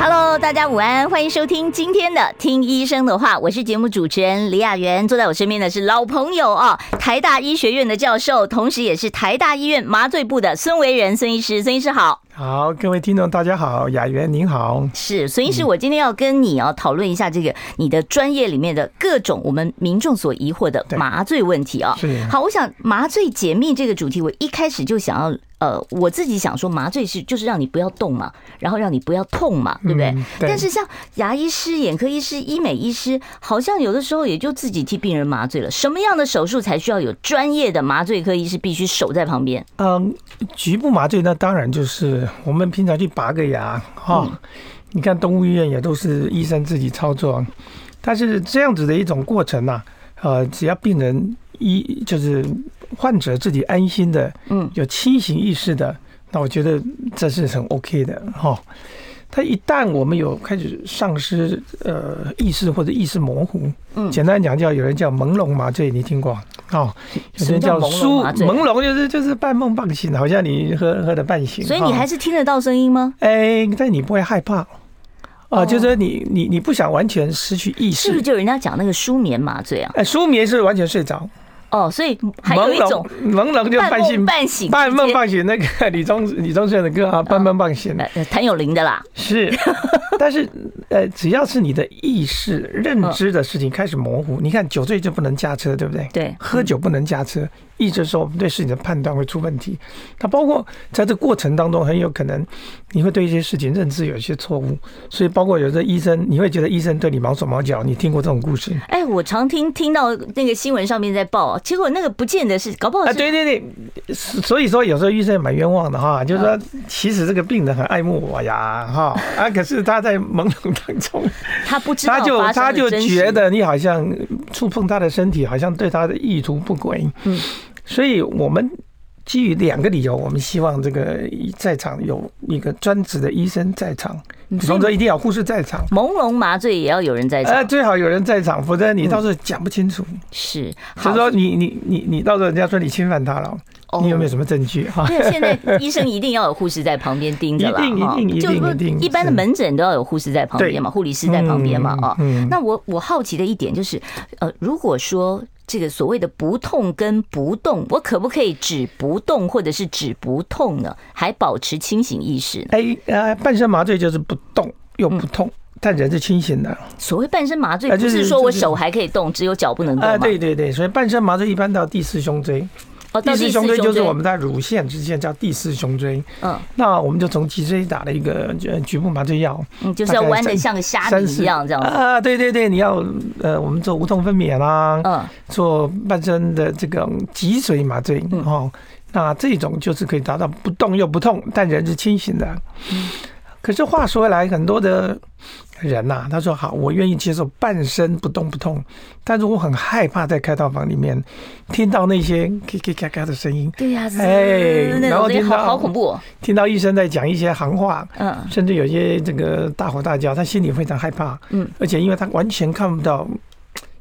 Hello，大家午安，欢迎收听今天的《听医生的话》，我是节目主持人李雅媛，坐在我身边的是老朋友啊，台大医学院的教授，同时也是台大医院麻醉部的孙维仁孙医师，孙医师好。好，各位听众大家好，雅媛您好，是孙医师，我今天要跟你啊讨论一下这个你的专业里面的各种我们民众所疑惑的麻醉问题啊。是，好，我想麻醉解密这个主题，我一开始就想要。呃，我自己想说，麻醉是就是让你不要动嘛，然后让你不要痛嘛，对不对？但是像牙医师、眼科医师、医美医师，好像有的时候也就自己替病人麻醉了。什么样的手术才需要有专业的麻醉科医师必须守在旁边？嗯，局部麻醉那当然就是我们平常去拔个牙哈，你看动物医院也都是医生自己操作，但是这样子的一种过程呐，呃，只要病人一就是。患者自己安心的，嗯，有清醒意识的，那我觉得这是很 OK 的哈。他一旦我们有开始丧失呃意识或者意识模糊，嗯，简单讲叫有人叫朦胧麻醉，你听过哦？有人叫舒朦胧，就是就是半梦半醒，好像你喝喝的半醒。所以你还是听得到声音吗？哎，但你不会害怕啊，就是你你你不想完全失去意识，是不是就人家讲那个舒眠麻醉啊？哎，舒眠是完全睡着。哦，所以还有一种朦胧就半醒半醒半梦半醒，那个李宗李宗盛的歌啊，半梦半醒，谭咏麟的啦，是，但是呃，只要是你的意识认知的事情开始模糊，你看酒醉就不能驾车，对不对？对，喝酒不能驾车。意思说，我们对事情的判断会出问题。它包括在这过程当中，很有可能你会对一些事情认知有一些错误。所以，包括有的医生，你会觉得医生对你毛手毛脚。你听过这种故事？哎，我常听听到那个新闻上面在报，结果那个不见得是，搞不好是。啊，对对对。所以说，有时候医生也蛮冤枉的哈。就是说，其实这个病人很爱慕我呀，哈啊，可是他在朦胧当中，他不知道，他就他就觉得你好像触碰他的身体，好像对他的意图不轨。嗯。所以我们基于两个理由，我们希望这个在场有一个专职的医生在场，比方说一定要护士在场，朦胧麻醉也要有人在场，最好有人在场，否则你到时候讲不清楚。是，所以说你你你你到时候人家说你侵犯他了，你有没有什么证据？哈，因为现在医生一定要有护士在旁边盯着了，一定一定一定一般的门诊都要有护士在旁边嘛，护理师在旁边嘛，啊，那我我好奇的一点就是，呃，如果说。这个所谓的不痛跟不动，我可不可以只不动或者是只不痛呢？还保持清醒意识？哎，呃，半身麻醉就是不动又不痛，但人是清醒的。所谓半身麻醉，不是说我手还可以动，只有脚不能动对对对，所以半身麻醉一般到第四胸椎。第四胸椎就是我们在乳腺之间叫第四胸椎。嗯，那我们就从脊椎打了一个局部麻醉药。嗯，就是要弯的像个虾米一样这样子。啊，对对对，你要呃，我们做无痛分娩啦，嗯，做半身的这个脊髓麻醉哦，那这种就是可以达到不动又不痛，但人是清醒的。嗯，可是话说回来，很多的。人呐、啊，他说好，我愿意接受半身不动不痛，但是我很害怕在开套房里面听到那些咔咔咔咔的声音。对呀，哎，然后听到好恐怖，听到医生在讲一些行话，嗯，甚至有些这个大吼大叫，他心里非常害怕，嗯，而且因为他完全看不到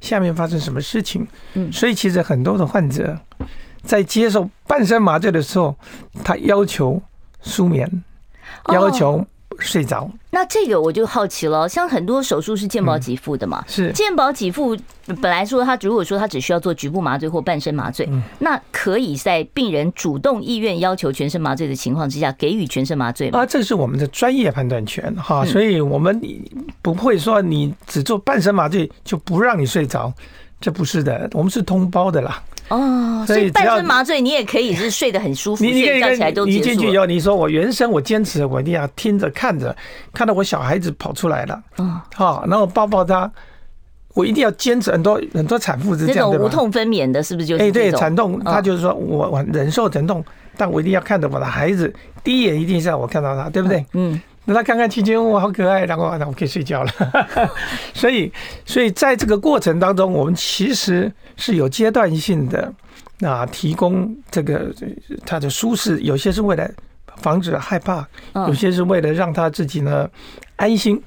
下面发生什么事情，嗯，所以其实很多的患者在接受半身麻醉的时候，他要求舒眠，要求。睡着，那这个我就好奇了。像很多手术是健保给付的嘛，是健保给付。本来说他如果说他只需要做局部麻醉或半身麻醉，那可以在病人主动意愿要求全身麻醉的情况之下给予全身麻醉吗？啊，这是我们的专业判断权哈，所以我们不会说你只做半身麻醉就不让你睡着，这不是的，我们是通包的啦。哦，所以半身麻醉你也可以是睡得很舒服，你睡觉起来都结束。你进去以后，你说我原生我坚持，我一定要听着看着，看到我小孩子跑出来了，嗯，好，然后抱抱他，我一定要坚持。很多很多产妇是这样，这种无痛分娩的，是不是就是？哎，对，产痛，他就是说我我忍受疼痛，但我一定要看着我的孩子，第一眼一定是让我看到他，对不对？嗯。那他看看亲亲我好可爱，然后那我可以睡觉了。所以，所以在这个过程当中，我们其实是有阶段性的啊，提供这个他的舒适，有些是为了防止害怕，嗯有些是为了让他自己呢安心。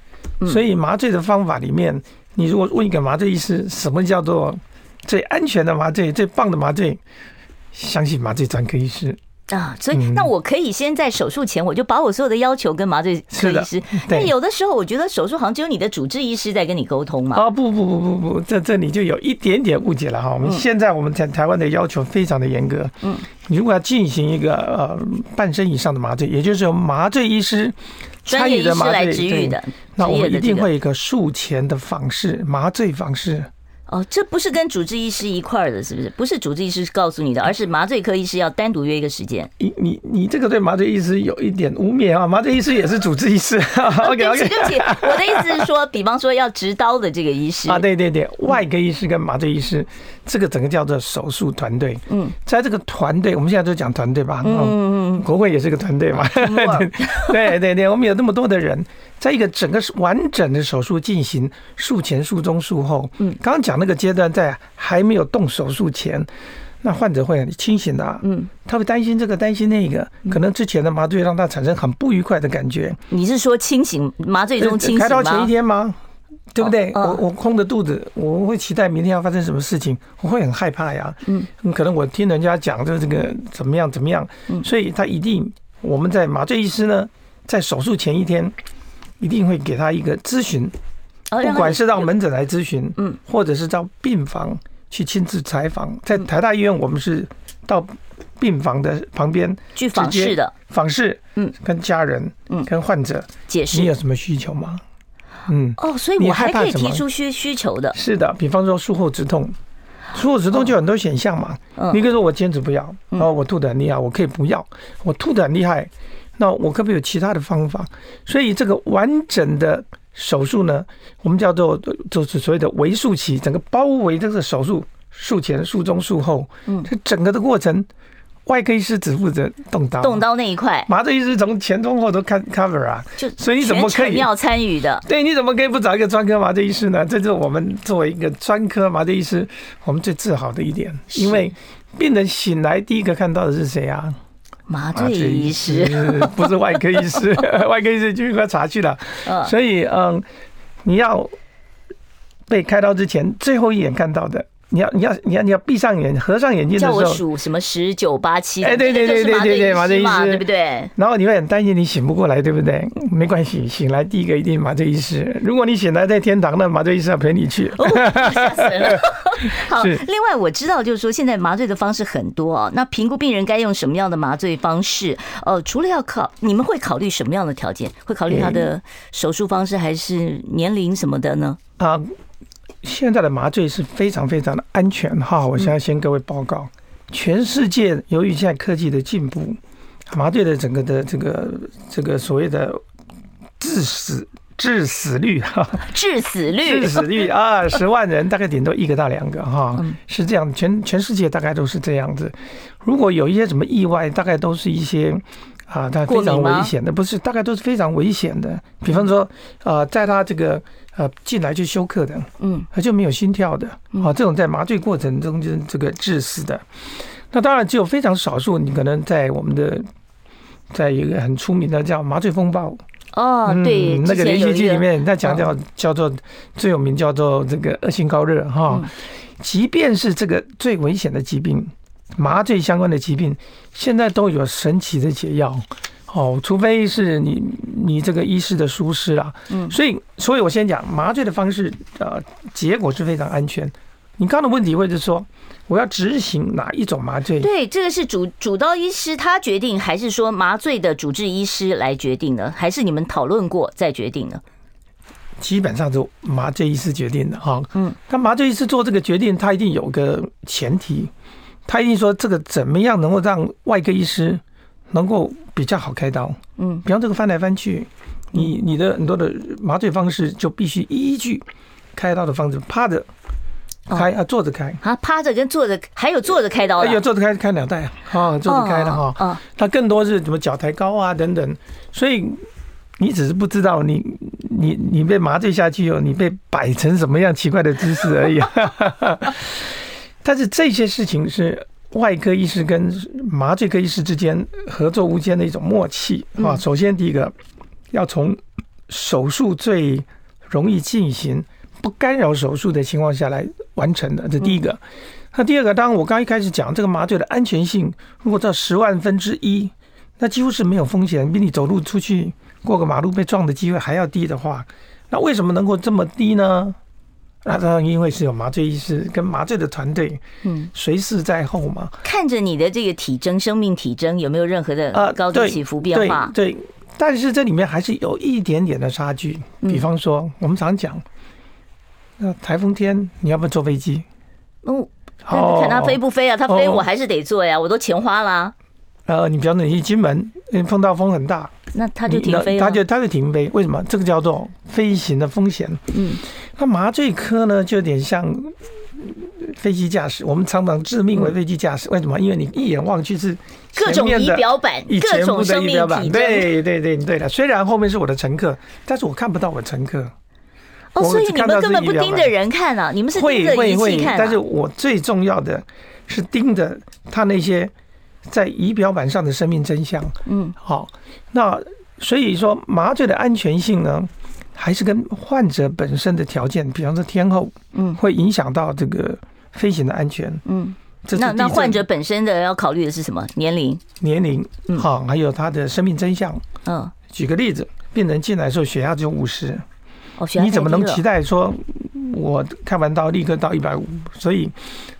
所以麻醉的方法里面，你如果问一个麻醉医师，什么叫做最安全的麻醉、最棒的麻醉，相信麻醉专科医师。啊，所以那我可以先在手术前，我就把我所有的要求跟麻醉科医师。是的但对有的时候，我觉得手术好像只有你的主治医师在跟你沟通嘛。啊，不不不不不，这这里就有一点点误解了哈。我们现在我们在台湾的要求非常的严格。嗯，如果要进行一个呃半身以上的麻醉，也就是由麻醉医师参与的麻醉，专业医师来治愈的对，那我们一定会有一个术前的访视，麻醉访视。哦，这不是跟主治医师一块儿的，是不是？不是主治医师告诉你的，而是麻醉科医师要单独约一个时间。你你你这个对麻醉医师有一点污蔑啊！麻醉医师也是主治医师。OK 对不起，OK。对不起，我的意思是说，比方说要执刀的这个医师啊，对对对，外科医师跟麻醉医师，这个整个叫做手术团队。嗯，在这个团队，我们现在就讲团队吧。嗯嗯嗯，国会也是个团队嘛。对对对，我们有那么多的人，在一个整个完整的手术进行，术前、术中、术后。嗯，刚刚讲那个阶段，在还没有动手术前，那患者会很清醒的。嗯，他会担心这个，担心那个，可能之前的麻醉让他产生很不愉快的感觉。你是说清醒麻醉中清醒吗？开刀前一天吗？对不对？哦我我空着肚子，我会期待明天要发生什么事情，我会很害怕呀。嗯，可能我听人家讲就这个怎么样怎么样，所以他一定我们在麻醉医师呢，在手术前一天一定会给他一个咨询，不管是到门诊来咨询，嗯，或者是到病房去亲自采访。在台大医院，我们是到病房的旁边去访视的，访视，嗯，跟家人，嗯，跟患者。解释。你有什么需求吗？嗯，哦，所以我还可以提出需需求的。是的，比方说术后止痛，术后止痛就很多选项嘛。你可以说我坚持不要，然后我吐的很厉害，我可以不要。我吐的很厉害，那我可不可以有其他的方法？所以这个完整的手术呢，我们叫做就是所谓的围术期，整个包围这个手术，术前、术中、术后，嗯，这整个的过程。外科医师只负责动刀，动刀那一块，麻醉医师从前中后都看 cover 啊，就所以你怎么可以要参与的？对，你怎么可以不找一个专科麻醉医师呢？这就是我们作为一个专科麻醉医师，我们最自豪的一点，因为病人醒来第一个看到的是谁啊？麻醉医师，不是外科医师，外科医师就应该查去了。所以，嗯，你要被开刀之前最后一眼看到的。你要你要你要你要闭上眼，合上眼睛的时候，叫我数什么十九八七？哎，对对对对对对，麻醉医师，对不对？然后你会很担心你醒不过来，对不对？没关系，醒来第一个一定麻醉医师。如果你醒来在天堂，那麻醉医师要陪你去。哦，吓死人了！好，另外我知道，就是说现在麻醉的方式很多啊。那评估病人该用什么样的麻醉方式？呃，除了要考，你们会考虑什么样的条件？会考虑他的手术方式，还是年龄什么的呢？啊。现在的麻醉是非常非常的安全哈，我现在先各位报告，全世界由于现在科技的进步，麻醉的整个的这个这个所谓的致死致死率哈，致死率致死率啊，十万人大概顶多一个到两个哈，是这样，全全世界大概都是这样子。如果有一些什么意外，大概都是一些。啊，它非常危险的，不是，大概都是非常危险的。比方说，啊，在他这个呃进来就休克的，嗯，他就没有心跳的，啊，这种在麻醉过程中就这个致死的。那当然只有非常少数，你可能在我们的在一个很出名的叫麻醉风暴哦，对，那个连续剧里面在讲叫叫做最有名叫做这个恶性高热哈，即便是这个最危险的疾病。麻醉相关的疾病，现在都有神奇的解药，哦，除非是你你这个医师的疏失啦，嗯，所以所以我先讲麻醉的方式，呃，结果是非常安全。你刚刚的问题会是说，我要执行哪一种麻醉？对，这个是主主刀医师他决定，还是说麻醉的主治医师来决定呢？还是你们讨论过再决定呢？基本上是麻醉医师决定的哈，嗯，那麻醉医师做这个决定，他一定有个前提。他一定说这个怎么样能够让外科医师能够比较好开刀？嗯，比方这个翻来翻去，你你的很多的麻醉方式就必须依据开刀的方式，趴着开啊，坐着开。啊，趴着跟坐着，还有坐着开刀的，还有坐着开开两代啊，坐着开的 哈，啊，它更多是什么脚抬高啊等等，所以你只是不知道你你你被麻醉下去以后，你被摆成什么样奇怪的姿势而已。但是这些事情是外科医师跟麻醉科医师之间合作无间的一种默契啊。首先，第一个要从手术最容易进行、不干扰手术的情况下来完成的，这第一个。那第二个，当然我刚一开始讲这个麻醉的安全性，如果到十万分之一，那几乎是没有风险，比你走路出去过个马路被撞的机会还要低的话，那为什么能够这么低呢？那当然，因为是有麻醉医师跟麻醉的团队，嗯，随时在后嘛，看着你的这个体征、生命体征有没有任何的高低起伏变化？对，但是这里面还是有一点点的差距。比方说，我们常讲，那台风天你要不要坐飞机？哦，看它飞不飞啊？它飞我还是得坐呀，我都钱花了。呃，你比方说你去金门，碰到风很大，那它就停飞了，它就它就停飞。为什么？这个叫做飞行的风险。嗯。那麻醉科呢，就有点像飞机驾驶。我们常常致命为飞机驾驶，为什么？因为你一眼望去是各种仪表板，各种生命体征。对对对，对的。虽然后面是我的乘客，但是我看不到我乘客。哦，所以你们根本不盯着人看啊，你们是盯着仪器看。但是我最重要的是盯着他那些在仪表板上的生命真相。嗯，好。那所以说麻醉的安全性呢？还是跟患者本身的条件，比方说天后，嗯，会影响到这个飞行的安全，嗯。那那患者本身的要考虑的是什么？年龄、年龄，好，还有他的生命真相。嗯，举个例子，病人进来的时候血压只有五十，哦，你怎么能期待说我开完刀立刻到一百五？所以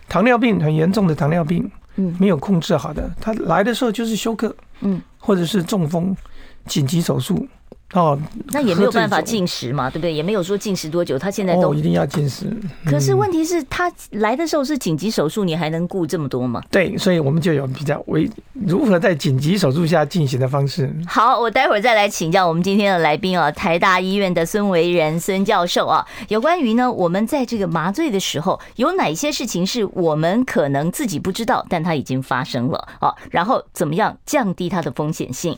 糖尿病很严重的糖尿病，嗯，没有控制好的，他来的时候就是休克，嗯，或者是中风，紧急手术。哦，那也没有办法禁食嘛，对不对？也没有说禁食多久，他现在都、哦、一定要禁食。可是问题是，他来的时候是紧急手术，你还能顾这么多吗？对，所以我们就有比较为如何在紧急手术下进行的方式。好，我待会儿再来请教我们今天的来宾啊，台大医院的孙维仁孙教授啊，有关于呢，我们在这个麻醉的时候有哪些事情是我们可能自己不知道，但它已经发生了啊，然后怎么样降低它的风险性？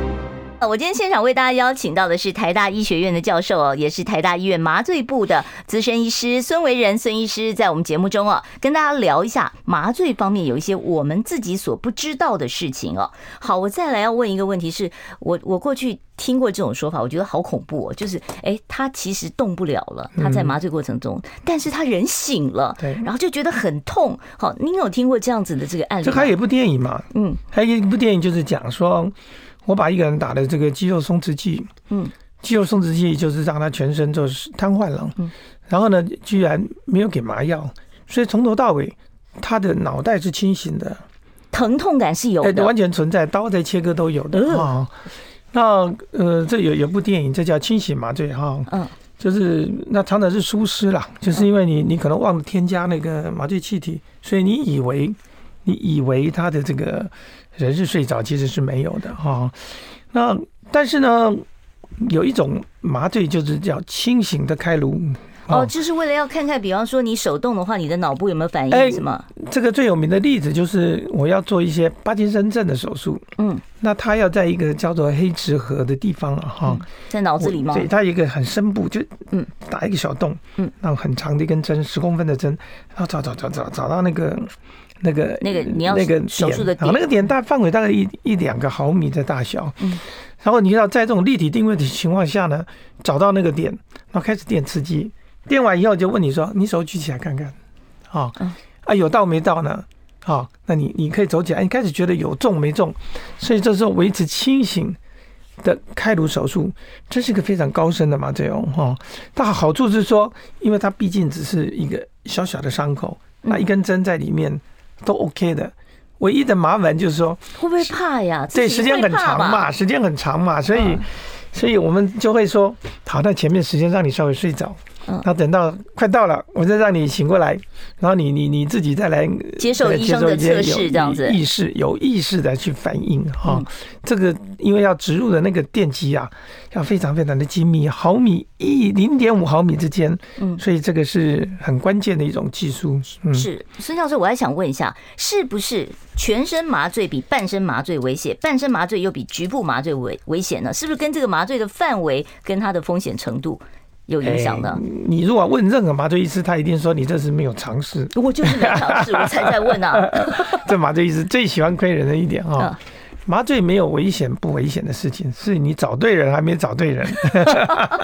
我今天现场为大家邀请到的是台大医学院的教授哦，也是台大医院麻醉部的资深医师孙维仁孙医师，在我们节目中哦，跟大家聊一下麻醉方面有一些我们自己所不知道的事情哦。好，我再来要问一个问题是，是我我过去听过这种说法，我觉得好恐怖哦，就是哎，他其实动不了了，他在麻醉过程中，但是他人醒了，对，然后就觉得很痛。好，您有听过这样子的这个案例？这还有一部电影嘛？嗯，还有一部电影就是讲说。我把一个人打的这个肌肉松弛剂，嗯，肌肉松弛剂就是让他全身就是瘫痪了，嗯，然后呢，居然没有给麻药，所以从头到尾他的脑袋是清醒的，疼痛感是有的，完全存在，刀在切割都有的啊。那呃，这有有部电影，这叫清醒麻醉哈，嗯，就是那常常是疏失啦，就是因为你你可能忘了添加那个麻醉气体，所以你以为你以为他的这个。人是睡着，其实是没有的哈。那但是呢，有一种麻醉就是叫清醒的开颅哦，就是为了要看看，比方说你手动的话，你的脑部有没有反应？是吗？这个最有名的例子就是我要做一些帕金森症的手术，嗯，那他要在一个叫做黑池河的地方啊，哈，在脑子里吗？对，他一个很深部，就嗯，打一个小洞，嗯，然后很长的一根针，十公分的针，然后找找找找找到那个。那个那个你要那个手术的点，那个点。大范围大概一一两个毫米的大小，嗯，然后你要在这种立体定位的情况下呢，找到那个点，然后开始电刺激，电完以后就问你说，你手举起来看看，啊，啊有到没到呢？啊，那你你可以走起来，你开始觉得有中没中，所以这时候维持清醒的开颅手术，这是一个非常高深的嘛，这种哈，但好处是说，因为它毕竟只是一个小小的伤口，那一根针在里面。都 OK 的，唯一的麻烦就是说会不会怕呀？对，时间很长嘛，时间很长嘛，所以，所以我们就会说，好，那前面时间让你稍微睡着，那等到快到了，我再让你醒过来，然后你你你自己再来接受医生的测试，这样子意识有意识的去反应哈。这个因为要植入的那个电极啊，要非常非常的精密，毫米一零点五毫米之间，嗯，所以这个是很关键的一种技术。嗯，是孙教授，我还想问一下，是不是全身麻醉比半身麻醉危险，半身麻醉又比局部麻醉危危险呢？是不是跟这个麻醉的范围跟它的风险程度有影响的？你如果问任何麻醉医师，他一定说你这是没有尝试。我就是没有尝试，我才在问啊。这麻醉医师最喜欢亏人的一点啊。麻醉没有危险不危险的事情，是你找对人还没找对人。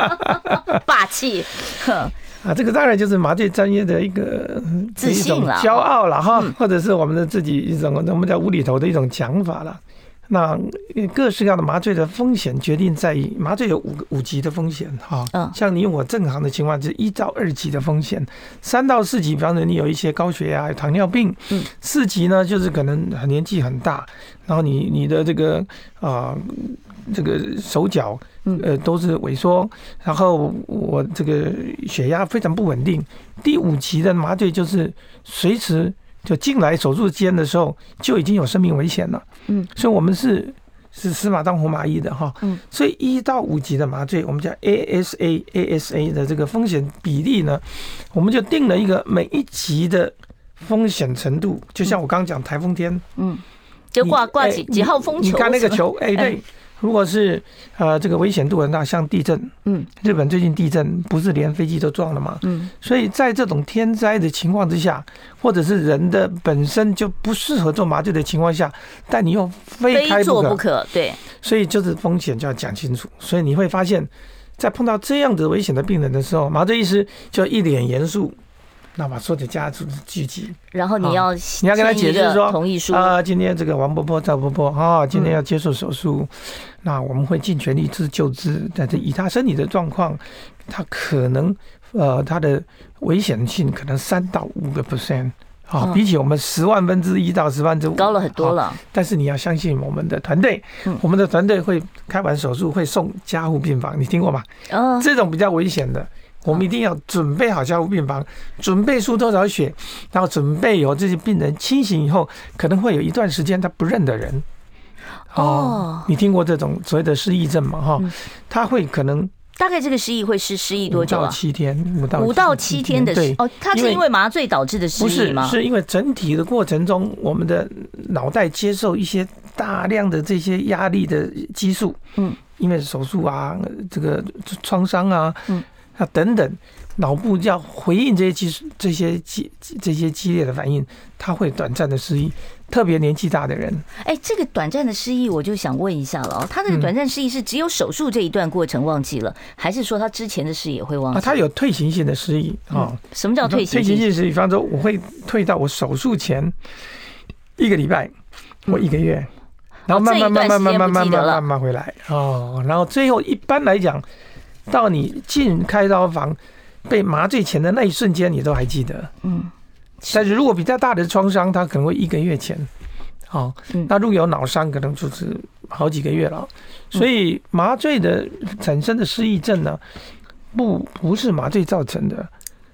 霸气，啊，这个当然就是麻醉专业的一个自信了，骄傲了哈，或者是我们的自己一种我们叫无厘头的一种讲法了。那各式各样的麻醉的风险决定在于麻醉有五五级的风险哈，嗯，像你用我正常的情况，就是一到二级的风险，三到四级，比方说你有一些高血压、糖尿病，嗯，四级呢就是可能年纪很大，然后你你的这个啊、呃、这个手脚呃都是萎缩，然后我这个血压非常不稳定，第五级的麻醉就是随时。就进来手术间的时候就已经有生命危险了，嗯，所以我们是是死马当活马医的哈，嗯，所以一到五级的麻醉，我们叫 ASA ASA 的这个风险比例呢，我们就定了一个每一级的风险程度，就像我刚刚讲台风天，嗯，就挂挂几几号风球，你看那个球，哎，对。如果是呃这个危险度很大，像地震，嗯，日本最近地震不是连飞机都撞了吗？嗯，所以在这种天灾的情况之下，或者是人的本身就不适合做麻醉的情况下，但你又非开不可，不可，对，所以就是风险就要讲清楚。所以你会发现，在碰到这样子危险的病人的时候，麻醉医师就一脸严肃。那把所有的家族聚集，然后你要你要跟他解释说同意书啊，今天这个王伯伯、赵伯伯啊，今天要接受手术，那我们会尽全力治救治，但是以他身体的状况，他可能呃他的危险性可能三到五个 percent 啊，比起我们十万分之一到十万之五高了很多了。但是你要相信我们的团队，我们的团队会开完手术会送加护病房，你听过吗？哦，这种比较危险的。我们一定要准备好加护病房，准备输多少血，然后准备有这些病人清醒以后，可能会有一段时间他不认得人。哦，你听过这种所谓的失忆症吗？哈，他会可能大概这个失忆会是失忆多久啊？七天，五到五到七天的对哦，他是因为麻醉导致的失忆吗？不是，是因为整体的过程中，我们的脑袋接受一些大量的这些压力的激素，嗯，因为手术啊，这个创伤啊，嗯。那等等，脑部要回应这些激素、这些激、这些激烈的反应，他会短暂的失忆，特别年纪大的人。哎，这个短暂的失忆，我就想问一下了，他这个短暂失忆是只有手术这一段过程忘记了，还是说他之前的事也会忘记？啊，他有退行性的失忆啊。什么叫退行性？退行性失忆，比方说我会退到我手术前一个礼拜或一个月，然后慢慢慢慢慢慢慢慢慢慢回来哦，然后最后一般来讲。到你进开刀房被麻醉前的那一瞬间，你都还记得。嗯，但是如果比较大的创伤，它可能会一个月前。好，那如果有脑伤，可能就是好几个月了。所以麻醉的产生的失忆症呢，不不是麻醉造成的，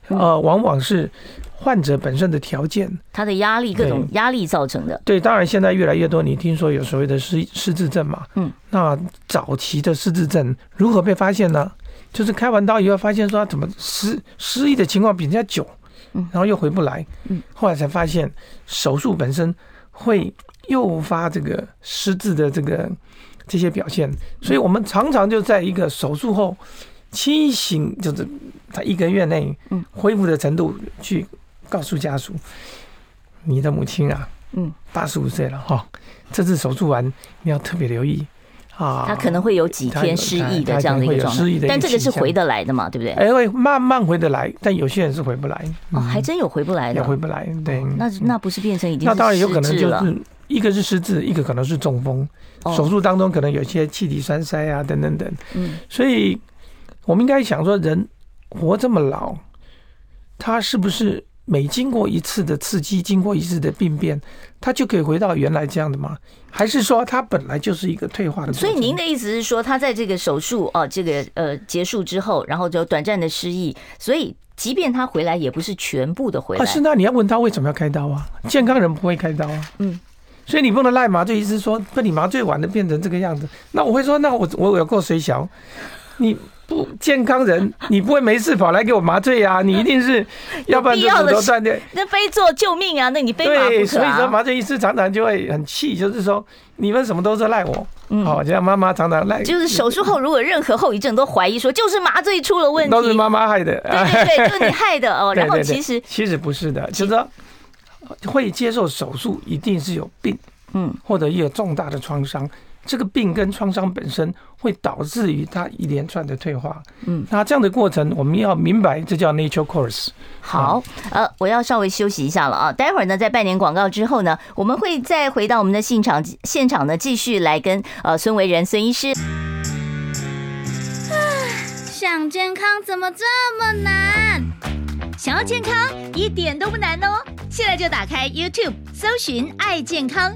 呃，往往是患者本身的条件，他的压力各种压力造成的。对，当然现在越来越多，你听说有所谓的失失智症嘛？嗯，那早期的失智症如何被发现呢？就是开完刀以后发现说他怎么失失忆的情况比人家久，然后又回不来，后来才发现手术本身会诱发这个失智的这个这些表现，所以我们常常就在一个手术后清醒，就是在一个月内恢复的程度去告诉家属，你的母亲啊，嗯，八十五岁了哈，这次手术完你要特别留意。啊，他可能会有几天失忆的这样的一个状态，但这个是回得来的嘛，对不对？哎，会慢慢回得来，但有些人是回不来。哦，还真有回不来的，也回不来。对，那那不是变成已经那当然有可能就是一个是失智，一个可能是中风，手术当中可能有些气体栓塞啊，等等等。嗯，所以我们应该想说，人活这么老，他是不是每经过一次的刺激，经过一次的病变，它就可以回到原来这样的吗？还是说它本来就是一个退化的？所以您的意思是说，他在这个手术哦，这个呃结束之后，然后就短暂的失忆，所以即便他回来，也不是全部的回来。啊，是那你要问他为什么要开刀啊？健康人不会开刀啊。嗯，所以你不能赖麻醉医师说，被你麻醉完了变成这个样子。那我会说，那我我有够水小，你。不健康人，你不会没事跑来给我麻醉呀、啊？你一定是，要不然就骨头断掉。那非做救命啊！那你非麻不可、啊、对，所以说麻醉医师常常就会很气，就是说你们什么都是赖我。嗯，好，像妈妈常常赖。就是手术后如果任何后遗症都怀疑说就是麻醉出了问题，都是妈妈害的。对对对，就是你害的哦。然后其实其实不是的，就是说会接受手术一定是有病，嗯，或者有重大的创伤。这个病跟创伤本身会导致于它一连串的退化，嗯，那这样的过程我们要明白，这叫 nature course。好，呃，我要稍微休息一下了啊，待会儿呢，在半年广告之后呢，我们会再回到我们的现场现场呢，继续来跟呃孙维仁孙医师。想健康怎么这么难？想要健康一点都不难哦，现在就打开 YouTube 搜寻爱健康。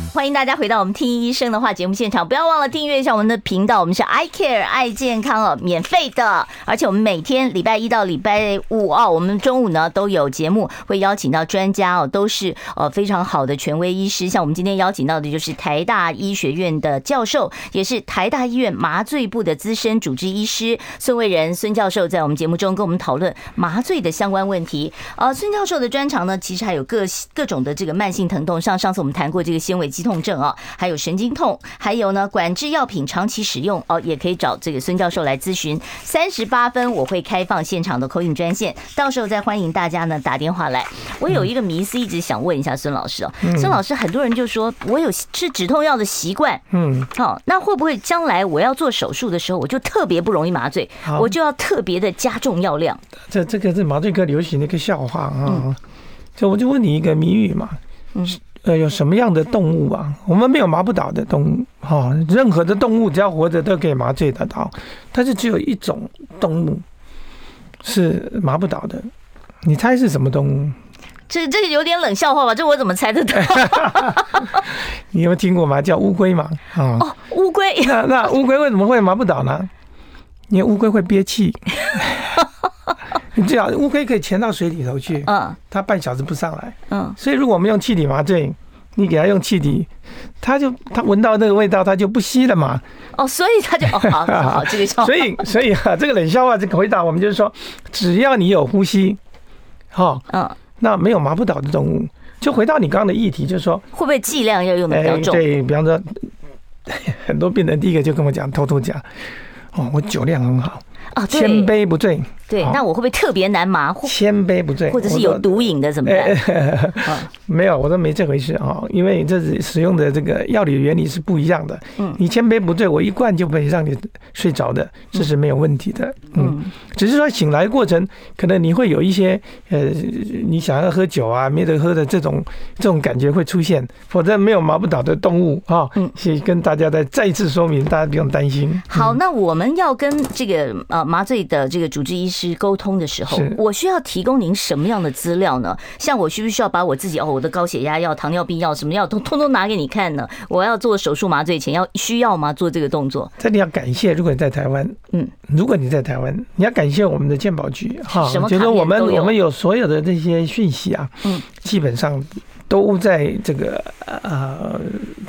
欢迎大家回到我们听医生的话节目现场，不要忘了订阅一下我们的频道。我们是 I Care 爱健康哦，免费的，而且我们每天礼拜一到礼拜五哦，我们中午呢都有节目，会邀请到专家哦，都是呃非常好的权威医师。像我们今天邀请到的就是台大医学院的教授，也是台大医院麻醉部的资深主治医师孙卫仁孙教授，在我们节目中跟我们讨论麻醉的相关问题。呃，孙教授的专长呢，其实还有各各种的这个慢性疼痛，像上次我们谈过这个纤维肌痛症啊，还有神经痛，还有呢管制药品长期使用哦，也可以找这个孙教授来咨询。三十八分我会开放现场的 call in 专线，到时候再欢迎大家呢打电话来。我有一个迷思，一直想问一下孙老师哦，孙老师，很多人就说我有吃止痛药的习惯，嗯，好，那会不会将来我要做手术的时候，我就特别不容易麻醉，我就要特别的加重药量？这这个是麻醉科流行的一个笑话啊，就我就问你一个谜语嘛，嗯。呃，有什么样的动物啊？我们没有麻不倒的动物，哈，任何的动物只要活着都可以麻醉得到，但是只有一种动物是麻不倒的，你猜是什么动物？这这个有点冷笑话吧？这我怎么猜得到？你有没有听过吗？叫乌龟嘛？啊，哦，乌龟。那那乌龟为什么会麻不倒呢？因为乌龟会憋气。你最好，乌龟可以潜到水里头去，嗯，它半小时不上来，嗯，所以如果我们用气体麻醉，你给它用气体，它就它闻到那个味道，它就不吸了嘛。哦，所以它就哦，好，好，这个笑话。所以，所以啊，这个冷笑话这个回答我们就是说，只要你有呼吸，好，嗯，那没有麻不倒的动物。就回到你刚刚的议题，就是说，会不会剂量要用的比较重？对，比方说，很多病人第一个就跟我讲，偷偷讲，哦，我酒量很好。啊，千杯不醉。对，那我会不会特别难麻？千杯不醉，或者是有毒瘾的怎么办？没有，我都没这回事啊，因为这是使用的这个药理原理是不一样的。嗯，你千杯不醉，我一灌就可以让你睡着的，这是没有问题的。嗯，只是说醒来过程可能你会有一些呃，你想要喝酒啊，没得喝的这种这种感觉会出现，否则没有麻不倒的动物啊。嗯，先跟大家再再一次说明，大家不用担心。好，那我们要跟这个呃麻醉的这个主治医师。沟通的时候，我需要提供您什么样的资料呢？像我需不需要把我自己哦，我的高血压药、糖尿病药什么药都通通拿给你看呢？我要做手术麻醉前要需要吗？做这个动作？这里要感谢，如果你在台湾，嗯，如果你在台湾，你要感谢我们的健保局哈，就是我们我们有所有的这些讯息啊，嗯，基本上都在这个呃，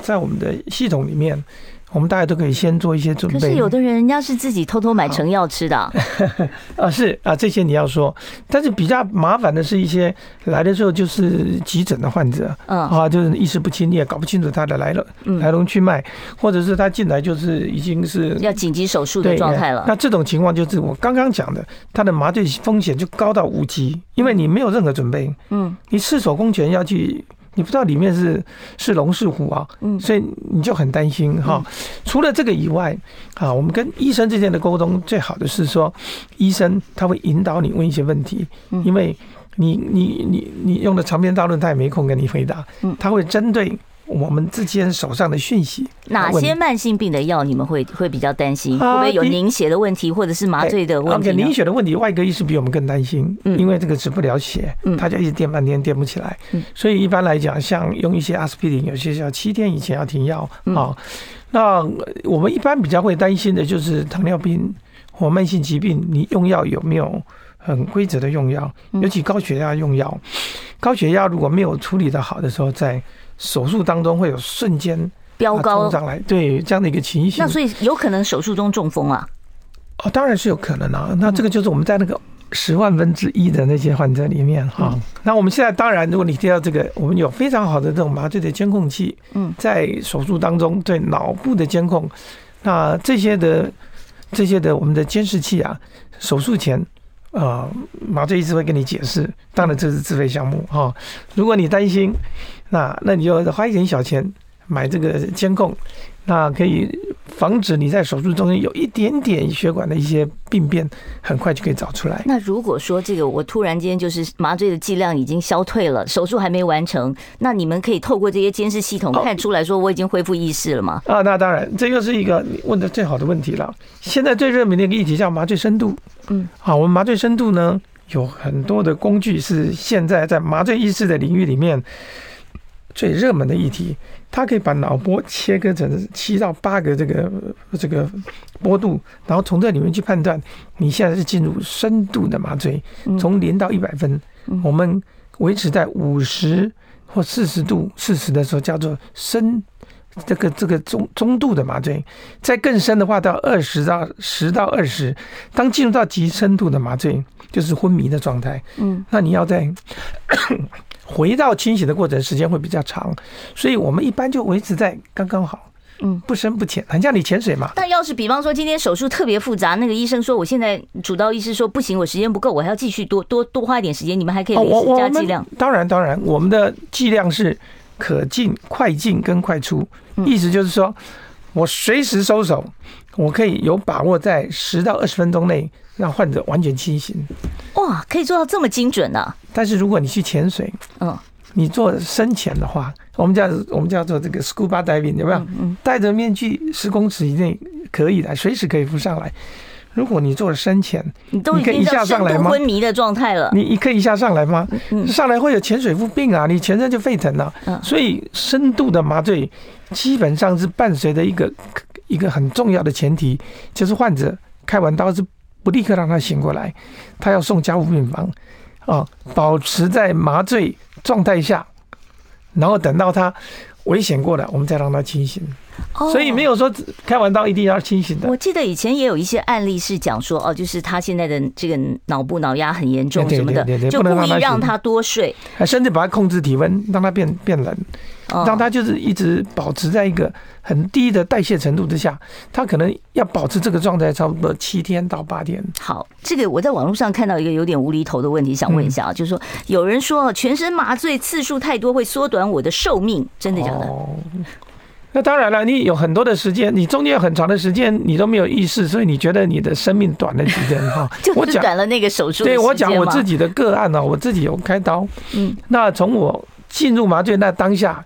在我们的系统里面。我们大家都可以先做一些准备。可是有的人，人家是自己偷偷买成药吃的啊。啊，是啊，这些你要说。但是比较麻烦的是一些来的时候就是急诊的患者，嗯啊，就是意识不清，你也搞不清楚他的来了来龙去脉，或者是他进来就是已经是要紧急手术的状态了。那这种情况就是我刚刚讲的，他的麻醉风险就高到五级，因为你没有任何准备。嗯，你赤手空拳要去。你不知道里面是是龙是虎啊，嗯，所以你就很担心哈。除了这个以外，啊，我们跟医生之间的沟通最好的是说，医生他会引导你问一些问题，因为你你你你用的长篇大论，他也没空跟你回答，他会针对。我们之间手上的讯息，哪些慢性病的药你们会会比较担心？会不会有凝血的问题，或者是麻醉的问题？凝血的问题，外科医师比我们更担心，因为这个止不了血，他就一直垫半天垫不起来。所以一般来讲，像用一些阿司匹林，有些要七天以前要停药啊。那我们一般比较会担心的就是糖尿病或慢性疾病，你用药有没有很规则的用药？尤其高血压用药，高血压如果没有处理得好的时候，在手术当中会有瞬间飙高上来，对这样的一个情形。那所以有可能手术中中风啊？哦，当然是有可能啊。那这个就是我们在那个十万分之一的那些患者里面哈。那我们现在当然，如果你提到这个，我们有非常好的这种麻醉的监控器，嗯，在手术当中对脑部的监控，那这些的这些的我们的监视器啊，手术前。啊，麻醉医师会跟你解释，当然这是自费项目哈。如果你担心，那那你就花一点小钱买这个监控，那可以防止你在手术中间有一点点血管的一些病变，很快就可以找出来。那如果说这个我突然间就是麻醉的剂量已经消退了，手术还没完成，那你们可以透过这些监视系统看出来说我已经恢复意识了吗？啊，那当然，这又是一个你问的最好的问题了。现在最热门的一个议题叫麻醉深度。嗯，好，我们麻醉深度呢，有很多的工具是现在在麻醉意识的领域里面最热门的议题。它可以把脑波切割成七到八个这个这个波度，然后从这里面去判断你现在是进入深度的麻醉，从零到一百分，我们维持在五十或四十度四十的时候叫做深。这个这个中中度的麻醉，再更深的话到二十到十到二十，当进入到极深度的麻醉，就是昏迷的状态。嗯，那你要再回到清醒的过程，时间会比较长，所以我们一般就维持在刚刚好。嗯，不深不浅，很像你潜水嘛。但要是比方说今天手术特别复杂，那个医生说我现在主刀医师说不行，我时间不够，我还要继续多多多花一点时间，你们还可以加剂量。当然当然，我们的剂量是。可进、快进跟快出，意思就是说，我随时收手，我可以有把握在十到二十分钟内让患者完全清醒。哇，可以做到这么精准呢？啊？但是如果你去潜水，嗯，你做深潜的话，我们叫我们叫做这个 scuba diving，有没有？嗯，戴着面具十公尺以内可以的，随时可以浮上来。如果你做了深潜，你都已经到深度昏迷的状态了，你你可以一下上来吗？上来会有潜水夫病啊，你全身就沸腾了。所以深度的麻醉基本上是伴随着一个一个很重要的前提，就是患者开完刀是不立刻让他醒过来，他要送加护病房啊，保持在麻醉状态下，然后等到他危险过了，我们再让他清醒。所以没有说开完刀一定要清醒的。我记得以前也有一些案例是讲说，哦，就是他现在的这个脑部脑压很严重什么的，就故意让他多睡，甚至把他控制体温，让他变变冷，让他就是一直保持在一个很低的代谢程度之下，他可能要保持这个状态差不多七天到八天。好，这个我在网络上看到一个有点无厘头的问题，想问一下啊，就是说有人说全身麻醉次数太多会缩短我的寿命，真的假的？那当然了，你有很多的时间，你中间有很长的时间你都没有意识，所以你觉得你的生命短了几天哈？我讲短了那个手术。对，我讲我自己的个案呢，我自己有开刀。嗯，那从我进入麻醉那当下，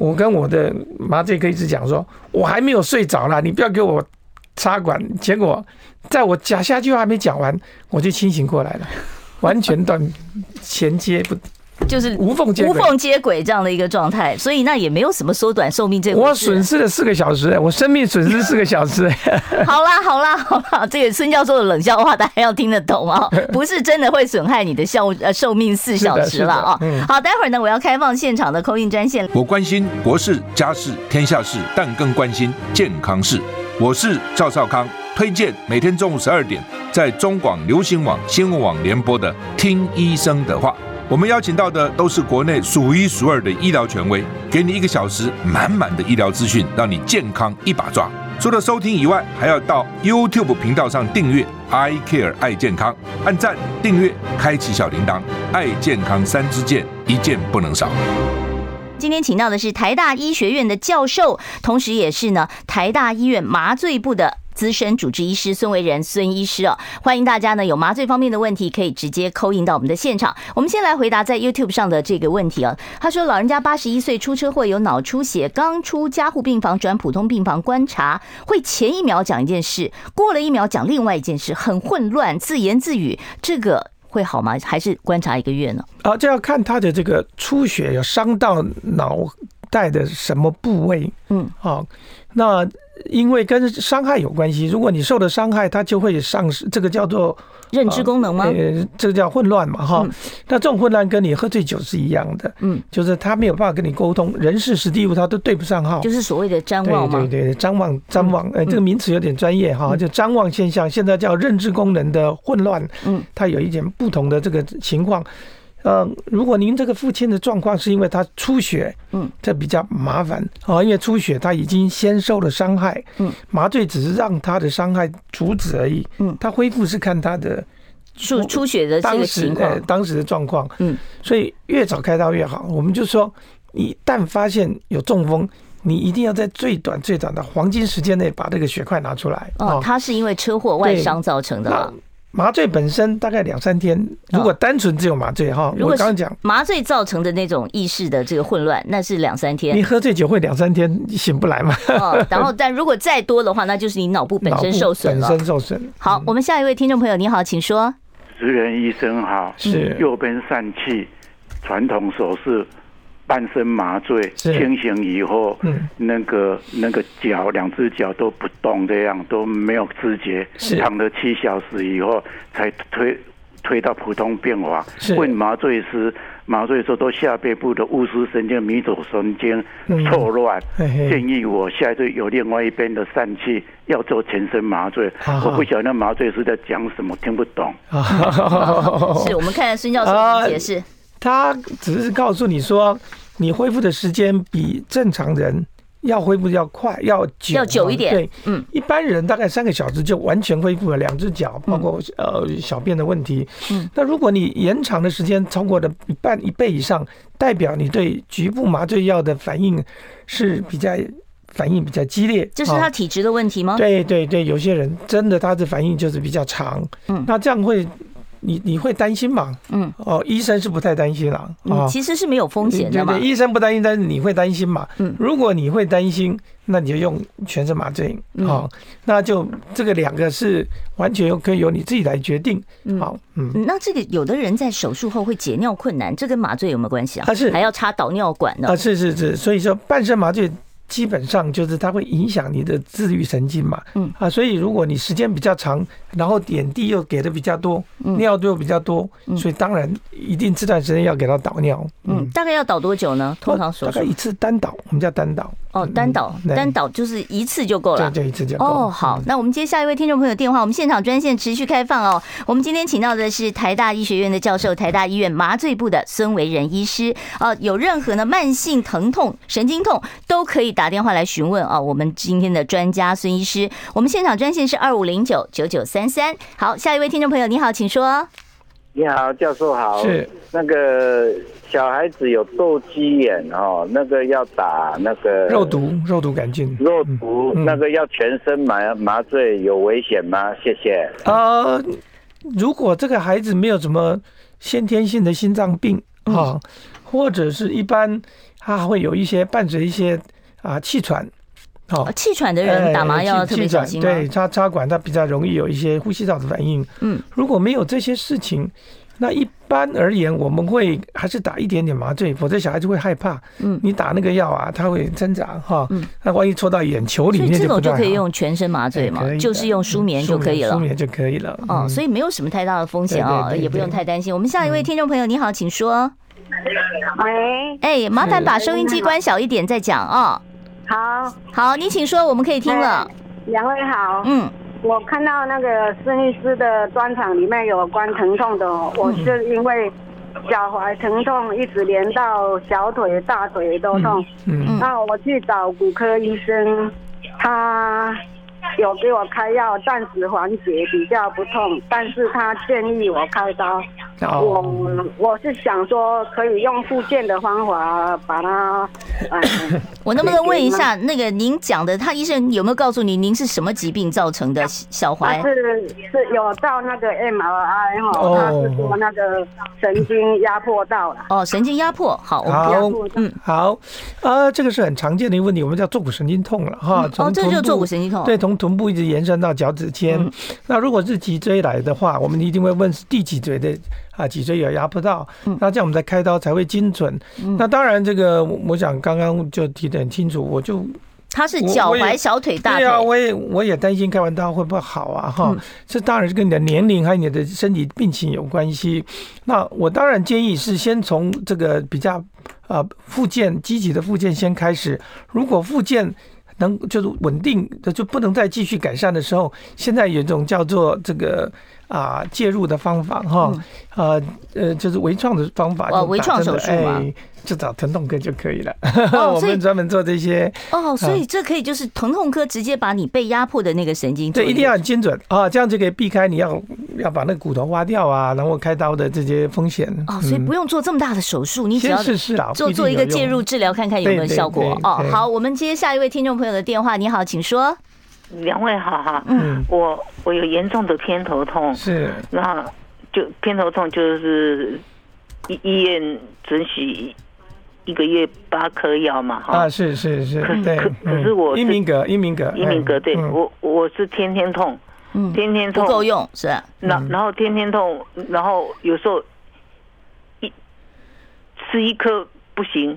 我跟我的麻醉科医师讲说，我还没有睡着了，你不要给我插管。结果在我讲下句话还没讲完，我就清醒过来了，完全断 衔接不。就是无缝接无缝接轨这样的一个状态，所以那也没有什么缩短寿命这个。我损失了四个小时，我生命损失四个小时。好啦好啦好啦，这个孙教授的冷笑话大家要听得懂啊，不是真的会损害你的效呃寿命四小时了啊。好，待会儿呢我要开放现场的 call in 专线。我关心国事家事天下事，但更关心健康事。我是赵少康，推荐每天中午十二点在中广流行网新闻网联播的《听医生的话》。我们邀请到的都是国内数一数二的医疗权威，给你一个小时满满的医疗资讯，让你健康一把抓。除了收听以外，还要到 YouTube 频道上订阅 I Care 爱健康，按赞、订阅、开启小铃铛，爱健康三支箭，一件不能少。今天请到的是台大医学院的教授，同时也是呢台大医院麻醉部的。资深主治医师孙维仁孙医师哦，欢迎大家呢有麻醉方面的问题可以直接 call in 到我们的现场。我们先来回答在 YouTube 上的这个问题啊。他说，老人家八十一岁出车祸有脑出血，刚出加护病房转普通病房观察，会前一秒讲一件事，过了一秒讲另外一件事，很混乱，自言自语，这个会好吗？还是观察一个月呢？啊，这要看他的这个出血有伤到脑袋的什么部位？嗯，好，那。因为跟伤害有关系，如果你受的伤害，它就会丧失，这个叫做认知功能吗？呃，这个叫混乱嘛，哈。那这种混乱跟你喝醉酒是一样的，嗯，就是他没有办法跟你沟通，人事史地物他都对不上号，就是所谓的张望嘛。对对对，张望张望，哎，这个名词有点专业哈，就张望现象，现在叫认知功能的混乱，嗯，它有一点不同的这个情况。呃，如果您这个父亲的状况是因为他出血，嗯，这比较麻烦。啊，因为出血他已经先受了伤害，嗯，麻醉只是让他的伤害阻止而已，嗯，他恢复是看他的出出血的这个情况，当时的状况，嗯，所以越早开刀越好。我们就说，一旦发现有中风，你一定要在最短最短的黄金时间内把这个血块拿出来。哦，他是因为车祸外伤造成的。麻醉本身大概两三天，如果单纯只有麻醉哈，我刚刚讲麻醉造成的那种意识的这个混乱，那是两三天。你喝醉酒会两三天醒不来嘛？哦，然后但如果再多的话，那就是你脑部本身受损了。本身受损。好，我们下一位听众朋友，你好，请说。职员医生好，是右边疝气，传统手术。半身麻醉，清醒以后，嗯，那个那个脚，两只脚都不动，这样都没有知觉，躺了七小时以后才推推到普通病房。问麻醉师，麻醉说都下背部的乌丝神经、迷走神经错乱，建议我下一次有另外一边的疝气要做全身麻醉。我不晓得那麻醉师在讲什么，听不懂。是我们看孙教授解释。他只是告诉你说，你恢复的时间比正常人要恢复要快，要久，要久一点。对，嗯，一般人大概三个小时就完全恢复了两只脚，包括呃小便的问题。嗯，那如果你延长的时间超过了一半一倍以上，代表你对局部麻醉药的反应是比较反应比较激烈。这是他体质的问题吗？对对对，有些人真的他的反应就是比较长。嗯，那这样会。你你会担心吗？嗯，哦，医生是不太担心了。嗯，其实是没有风险的嘛。对对，医生不担心，但是你会担心嘛？嗯，如果你会担心，那你就用全身麻醉。好，那就这个两个是完全可以由你自己来决定。好，嗯，那这个有的人在手术后会解尿困难，这跟麻醉有没有关系啊？他是还要插导尿管呢？啊，是是是，所以说半身麻醉。基本上就是它会影响你的自律神经嘛，嗯啊，所以如果你时间比较长，然后点滴又给的比较多，尿又比较多，所以当然一定这段时间要给它导尿。嗯，大概要导多久呢？通常说大概一次单导，我们叫单导。哦，单导单导就是一次就够了，就一次就够。哦，好，那我们接下一位听众朋友电话，我们现场专线持续开放哦。我们今天请到的是台大医学院的教授，台大医院麻醉部的孙维仁医师。哦，有任何的慢性疼痛、神经痛都可以打电话来询问哦。我们今天的专家孙医师，我们现场专线是二五零九九九三三。好，下一位听众朋友，你好，请说。你好，教授好。是那个小孩子有斗鸡眼哦，那个要打那个肉毒肉毒杆菌。肉毒那个要全身麻麻醉，有危险吗？谢谢。呃，如果这个孩子没有什么先天性的心脏病啊，或者是一般他会有一些伴随一些啊气喘。哦，气喘的人打麻药特别小心。对，插插管它比较容易有一些呼吸道的反应。嗯，如果没有这些事情，那一般而言我们会还是打一点点麻醉，否则小孩子会害怕。嗯，你打那个药啊，它会挣扎哈。嗯，那万一戳到眼球里面这种就可以用全身麻醉嘛，就是用舒眠就可以了。舒眠就可以了。哦，所以没有什么太大的风险啊，也不用太担心。我们下一位听众朋友，你好，请说。喂，哎，麻烦把收音机关小一点再讲啊。好。好，你请说，我们可以听了。两位好，嗯，我看到那个孙医师的专场里面有关疼痛的，我是因为脚踝疼痛一直连到小腿、大腿都痛，嗯，那我去找骨科医生，他有给我开药，暂时缓解，比较不痛，但是他建议我开刀，我我是想说，可以用复健的方法把它。我能不能问一下，那个您讲的，他医生有没有告诉你，您是什么疾病造成的小怀？是是有到那个 MRI 哈，他是说那个神经压迫到了。哦，神经压迫，好，我好，嗯，好，呃，这个是很常见的一个问题，我们叫坐骨神经痛了哈。哦，这就是坐骨神经痛。对，从臀部一直延伸到脚趾尖。那如果是脊椎来的话，我们一定会问是第几椎的。啊，脊椎也压不到，那这样我们再开刀才会精准。那当然，这个我想刚刚就提得很清楚，我就他是脚踝、小腿、大腿。对啊，我也我也担心开完刀会不会好啊？哈，这当然是跟你的年龄还有你的身体病情有关系。那我当然建议是先从这个比较啊复健积极的复健先开始。如果复健能就是稳定的，就不能再继续改善的时候，现在有一种叫做这个。啊，介入的方法哈，呃呃，就是微创的方法，哦，微创手术嘛，就找疼痛科就可以了。哦 我们专门做这些。哦，所以这可以就是疼痛科直接把你被压迫的那个神经，对，一定要很精准啊，这样就可以避开你要要把那个骨头挖掉啊，然后开刀的这些风险。哦，所以不用做这么大的手术，你只要做做一个介入治疗，看看有没有效果。哦，好，我们接下一位听众朋友的电话，你好，请说。两位好哈，嗯，我我有严重的偏头痛，是，那就偏头痛就是医医院准许一个月八颗药嘛，哈，啊，是是是，可可可是我英明格英明格英明格，对我我是天天痛，嗯，天天痛。不够用是，然然后天天痛，然后有时候一吃一颗不行，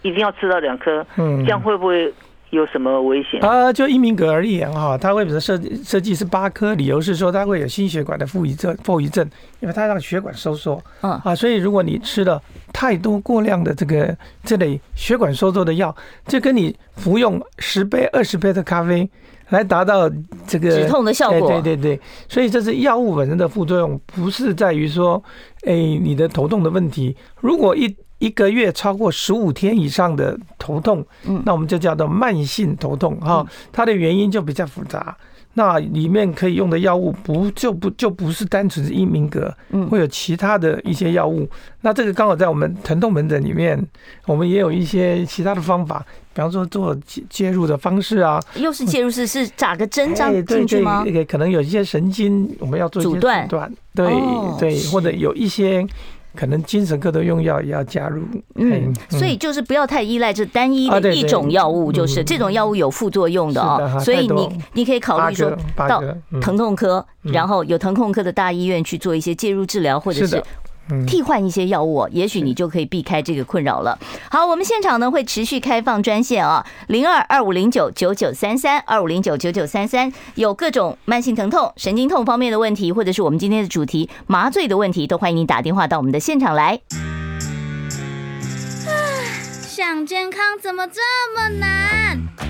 一定要吃到两颗，嗯，这样会不会？有什么危险啊？就英明格而言哈，它为什么设设计是八颗？理由是说它会有心血管的后遗症，后遗症，因为它让血管收缩。嗯啊，所以如果你吃了太多过量的这个这类血管收缩的药，就跟你服用十杯、二十杯的咖啡来达到这个止痛的效果。对对对，所以这是药物本身的副作用，不是在于说，哎，你的头痛的问题。如果一一个月超过十五天以上的头痛，嗯，那我们就叫做慢性头痛哈，它的原因就比较复杂。那里面可以用的药物不就不就不是单纯是英明格，嗯，会有其他的一些药物。那这个刚好在我们疼痛门诊里面，我们也有一些其他的方法，比方说做介介入的方式啊。又是介入式，是扎个针扎进去吗？对，可能有一些神经我们要做一些阻断，对对，或者有一些。可能精神科的用药也要加入，嗯，所以就是不要太依赖这单一的一种药物，就是这种药物有副作用的哦，所以你你可以考虑说到疼痛科，然后有疼痛科的大医院去做一些介入治疗，或者是。替换一些药物，也许你就可以避开这个困扰了。好，我们现场呢会持续开放专线啊，零二二五零九九九三三二五零九九九三三，有各种慢性疼痛、神经痛方面的问题，或者是我们今天的主题麻醉的问题，都欢迎你打电话到我们的现场来。想健康怎么这么难？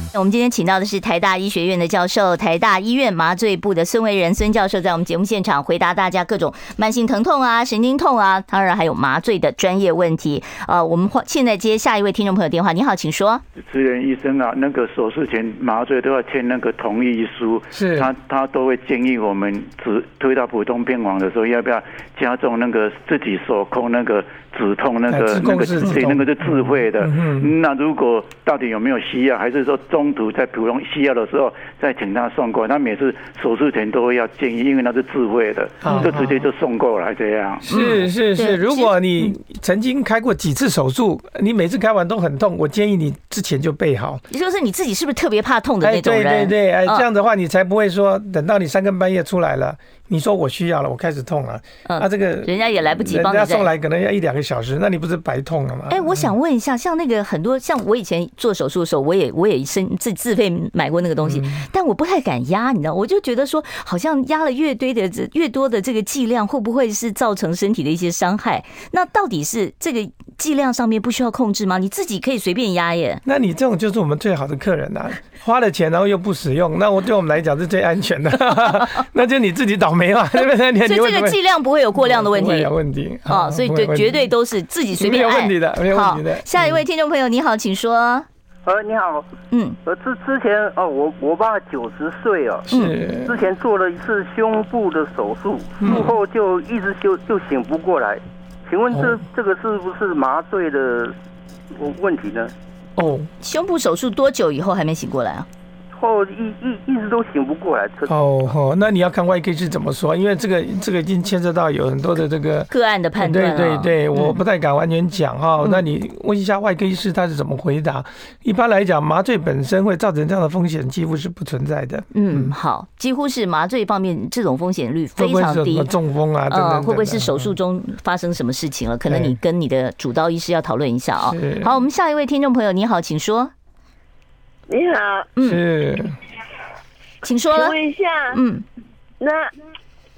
我们今天请到的是台大医学院的教授，台大医院麻醉部的孙维仁孙教授，在我们节目现场回答大家各种慢性疼痛啊、神经痛啊，当然还有麻醉的专业问题。呃，我们现在接下一位听众朋友电话，你好，请说。支援医生啊，那个手术前麻醉都要签那个同意书，是他他都会建议我们只推到普通病房的时候，要不要加重那个自己手控那个。止痛那个那个对那个是智慧的，嗯那如果到底有没有需要，还是说中途在普通需要的时候再请他送过来？他每次手术前都会要建议，因为那是智慧的，就直接就送过来这样。是是是，如果你曾经开过几次手术，你每次开完都很痛，我建议你之前就备好。也就是你自己是不是特别怕痛的那种人？对对对，哎，这样的话你才不会说等到你三更半夜出来了。你说我需要了，我开始痛了，那这个人家也来不及帮你，人家送来可能要一两个小时，那你不是白痛了吗？哎，我想问一下，像那个很多像我以前做手术的时候，我也我也身自自费买过那个东西，但我不太敢压，你知道，我就觉得说，好像压了越堆的越多的这个剂量，会不会是造成身体的一些伤害？那到底是这个剂量上面不需要控制吗？你自己可以随便压耶。那你这种就是我们最好的客人啊，花了钱然后又不使用，那我对我们来讲是最安全的，那就你自己倒霉了，对不对？所以这个剂量不会有过量的问题，没有问题啊，所以对，绝对都是自己随便没有问题的，没有问题的。下一位听众朋友，你好，请说。呃，你好，嗯，呃，之之前哦，我我爸九十岁哦，是之前做了一次胸部的手术，术后就一直就就醒不过来，请问这这个是不是麻醉的问题呢？哦，胸部手术多久以后还没醒过来啊？后一一一直都醒不过来。哦哦，那你要看外科医师怎么说，因为这个这个已经牵涉到有很多的这个个案的判断。对对对，我不太敢完全讲哈。那你问一下外科医师他是怎么回答？一般来讲，麻醉本身会造成这样的风险几乎是不存在的。嗯，好，几乎是麻醉方面这种风险率非常低。中风啊，呃，会不会是手术中发生什么事情了？可能你跟你的主刀医师要讨论一下啊。好，我们下一位听众朋友，你好，请说。你好，嗯，是，请说。请问一下，嗯，那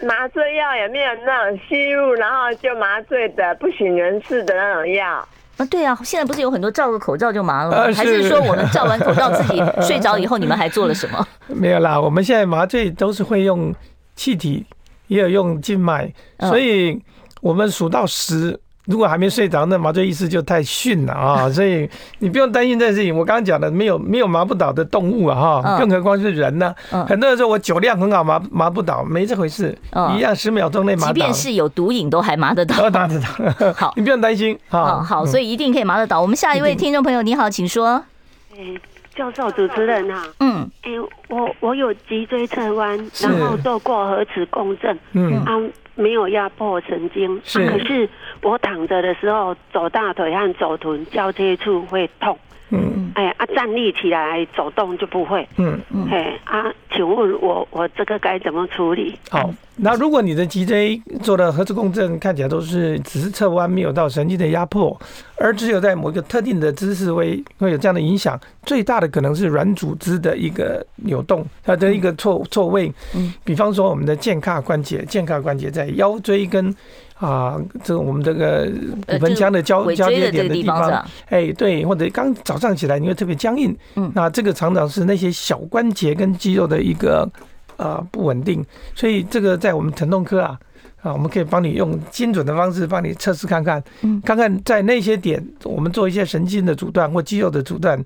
麻醉药有没有那种吸入然后就麻醉的不省人事的那种药？啊，对啊，现在不是有很多罩个口罩就麻了吗？还是说我们罩完口罩自己睡着以后，你们还做了什么？没有啦，我们现在麻醉都是会用气体，也有用静脉，所以我们数到十。如果还没睡着，那麻醉医师就太逊了啊！所以你不用担心这件事情。我刚刚讲的，没有没有麻不倒的动物啊哈，更何况是人呢？很多人说我酒量很好，麻麻不倒，没这回事，一样十秒钟内麻倒。即便是有毒瘾，都还麻得倒。都麻得到。好，你不用担心啊。好，所以一定可以麻得倒。我们下一位听众朋友，你好，请说。哎，教授主持人好。嗯。哎，我我有脊椎侧弯，然后做过核磁共振。嗯。啊。没有压迫神经，可是我躺着的时候，走大腿和走臀交接处会痛。嗯，哎啊，站立起来走动就不会。嗯嗯，哎啊，请问我我这个该怎么处理？好，那如果你的脊椎做了核磁共振，看起来都是只是侧弯，没有到神经的压迫，而只有在某一个特定的姿势会会有这样的影响，最大的可能是软组织的一个扭动，它的一个错错位。嗯，比方说我们的健髂关节，健髂关节在腰椎跟。啊，这个我们这个骨盆腔的交交接点的地方，哎，对，或者刚早上起来你会特别僵硬，嗯，那这个常常是那些小关节跟肌肉的一个呃不稳定，所以这个在我们疼痛科啊，啊，我们可以帮你用精准的方式帮你测试看看，嗯，看看在那些点我们做一些神经的阻断或肌肉的阻断。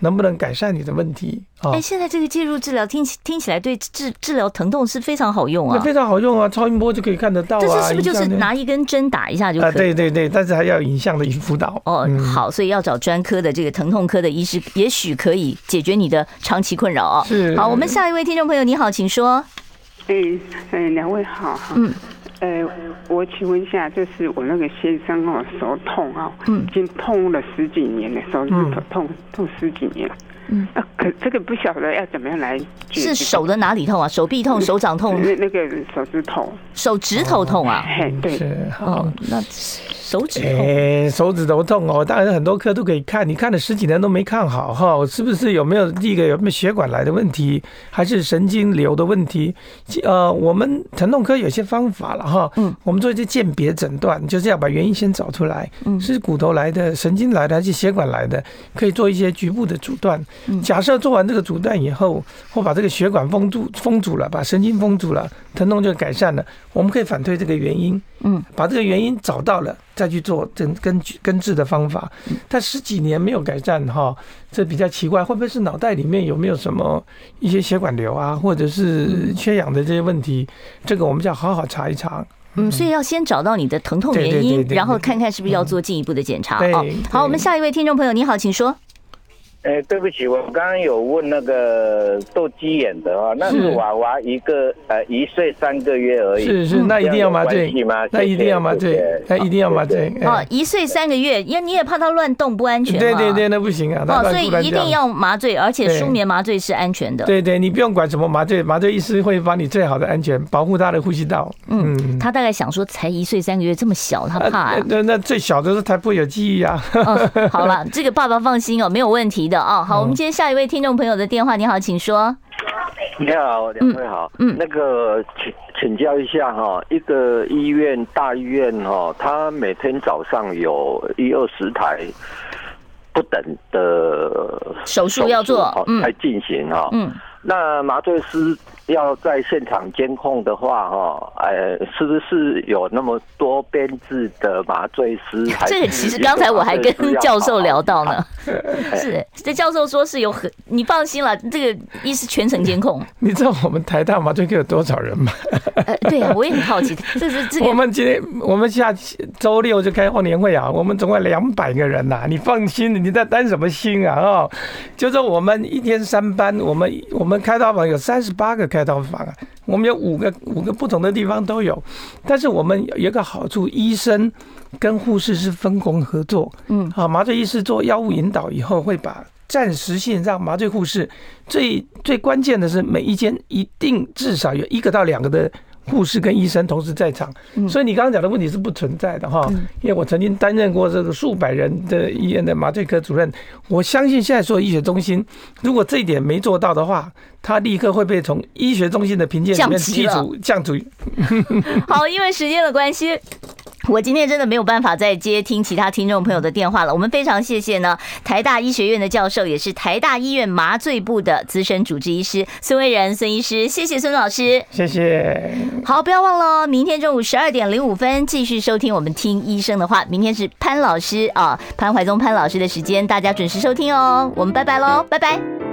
能不能改善你的问题？哎、欸，现在这个介入治疗听起听起来对治治疗疼痛是非常好用啊，非常好用啊，超音波就可以看得到啊。这是是不是就是拿一根针打一下就可以？啊，对对对，但是还要影像的辅导。哦，嗯、好，所以要找专科的这个疼痛科的医师，也许可以解决你的长期困扰啊。是。好，我们下一位听众朋友，你好，请说。哎哎，两位好。嗯。呃，我请问一下，就是我那个先生哦，手痛哦，嗯，已经痛了十几年了，手指头痛痛十几年了。嗯，啊，可这个不晓得要怎么样来？是手的哪里痛啊？手臂痛、手掌痛？那那个手指头，手指头痛啊？嘿，对，哦，那手指痛，哎，手指头痛哦，当然很多科都可以看，你看了十几年都没看好哈，是不是有没有第一个有没有血管来的问题，还是神经瘤的问题？呃，我们疼痛科有些方法了哈，嗯，我们做一些鉴别诊断，就是要把原因先找出来，嗯，是骨头来的、神经来的还是血管来的，可以做一些局部的阻断。假设做完这个阻断以后，或把这个血管封住、封阻了，把神经封阻了，疼痛就改善了。我们可以反推这个原因，嗯，把这个原因找到了，再去做根根根治的方法。但十几年没有改善哈，这比较奇怪，会不会是脑袋里面有没有什么一些血管瘤啊，或者是缺氧的这些问题？这个我们就要好好查一查。嗯，所以要先找到你的疼痛原因，然后看看是不是要做进一步的检查。啊，好，我们下一位听众朋友，你好，请说。哎、欸，对不起，我刚刚有问那个斗鸡眼的啊，那是娃娃一个呃一岁三个月而已，是是，那一定要麻醉吗？那一定要麻醉，那一定要麻醉。哦，一岁三个月，因为你也怕他乱动不安全。对对对，那不行啊。哦，所以一定要麻醉，而且舒眠麻醉是安全的。对对，你不用管什么麻醉，麻醉医师会帮你最好的安全保护他的呼吸道。嗯，他大概想说，才一岁三个月这么小，他怕。那那最小的是才不会有记忆啊。好了，这个爸爸放心哦，没有问题。题的哦。好，我们接下一位听众朋友的电话。你好，请说。你好，两位好。嗯，那个请请教一下哈，一个医院大医院哈，他每天早上有一二十台不等的手术要做，嗯，来进行哈。嗯，那麻醉师。要在现场监控的话，哈，哎，是不是有那么多编制的麻醉师？这个其实刚才我还跟 教授聊到呢，是这教授说是有很，你放心了，这个医师全程监控。你知道我们台大麻醉科有多少人吗？呃，对啊，我也很好奇，这是这个。我们今天我们下周六就开过年会啊，我们总共两百个人呐，你放心，你在担什么心啊？哦，就是我们一天三班，我们我们开刀房有三十八个开。开刀房啊，我们有五个五个不同的地方都有，但是我们有一个好处，医生跟护士是分工合作。嗯，好，麻醉医师做药物引导以后，会把暂时性让麻醉护士最最关键的是每一间一定至少有一个到两个的。护士跟医生同时在场，所以你刚刚讲的问题是不存在的哈。因为我曾经担任过这个数百人的医院的麻醉科主任，我相信现在所有医学中心，如果这一点没做到的话，他立刻会被从医学中心的评鉴里面剔除降级。好，因为时间的关系。我今天真的没有办法再接听其他听众朋友的电话了。我们非常谢谢呢，台大医学院的教授，也是台大医院麻醉部的资深主治医师孙威仁孙医师。谢谢孙老师，谢谢。好，不要忘了，明天中午十二点零五分继续收听我们听医生的话。明天是潘老师啊，潘怀宗潘老师的时间，大家准时收听哦。我们拜拜喽，拜拜。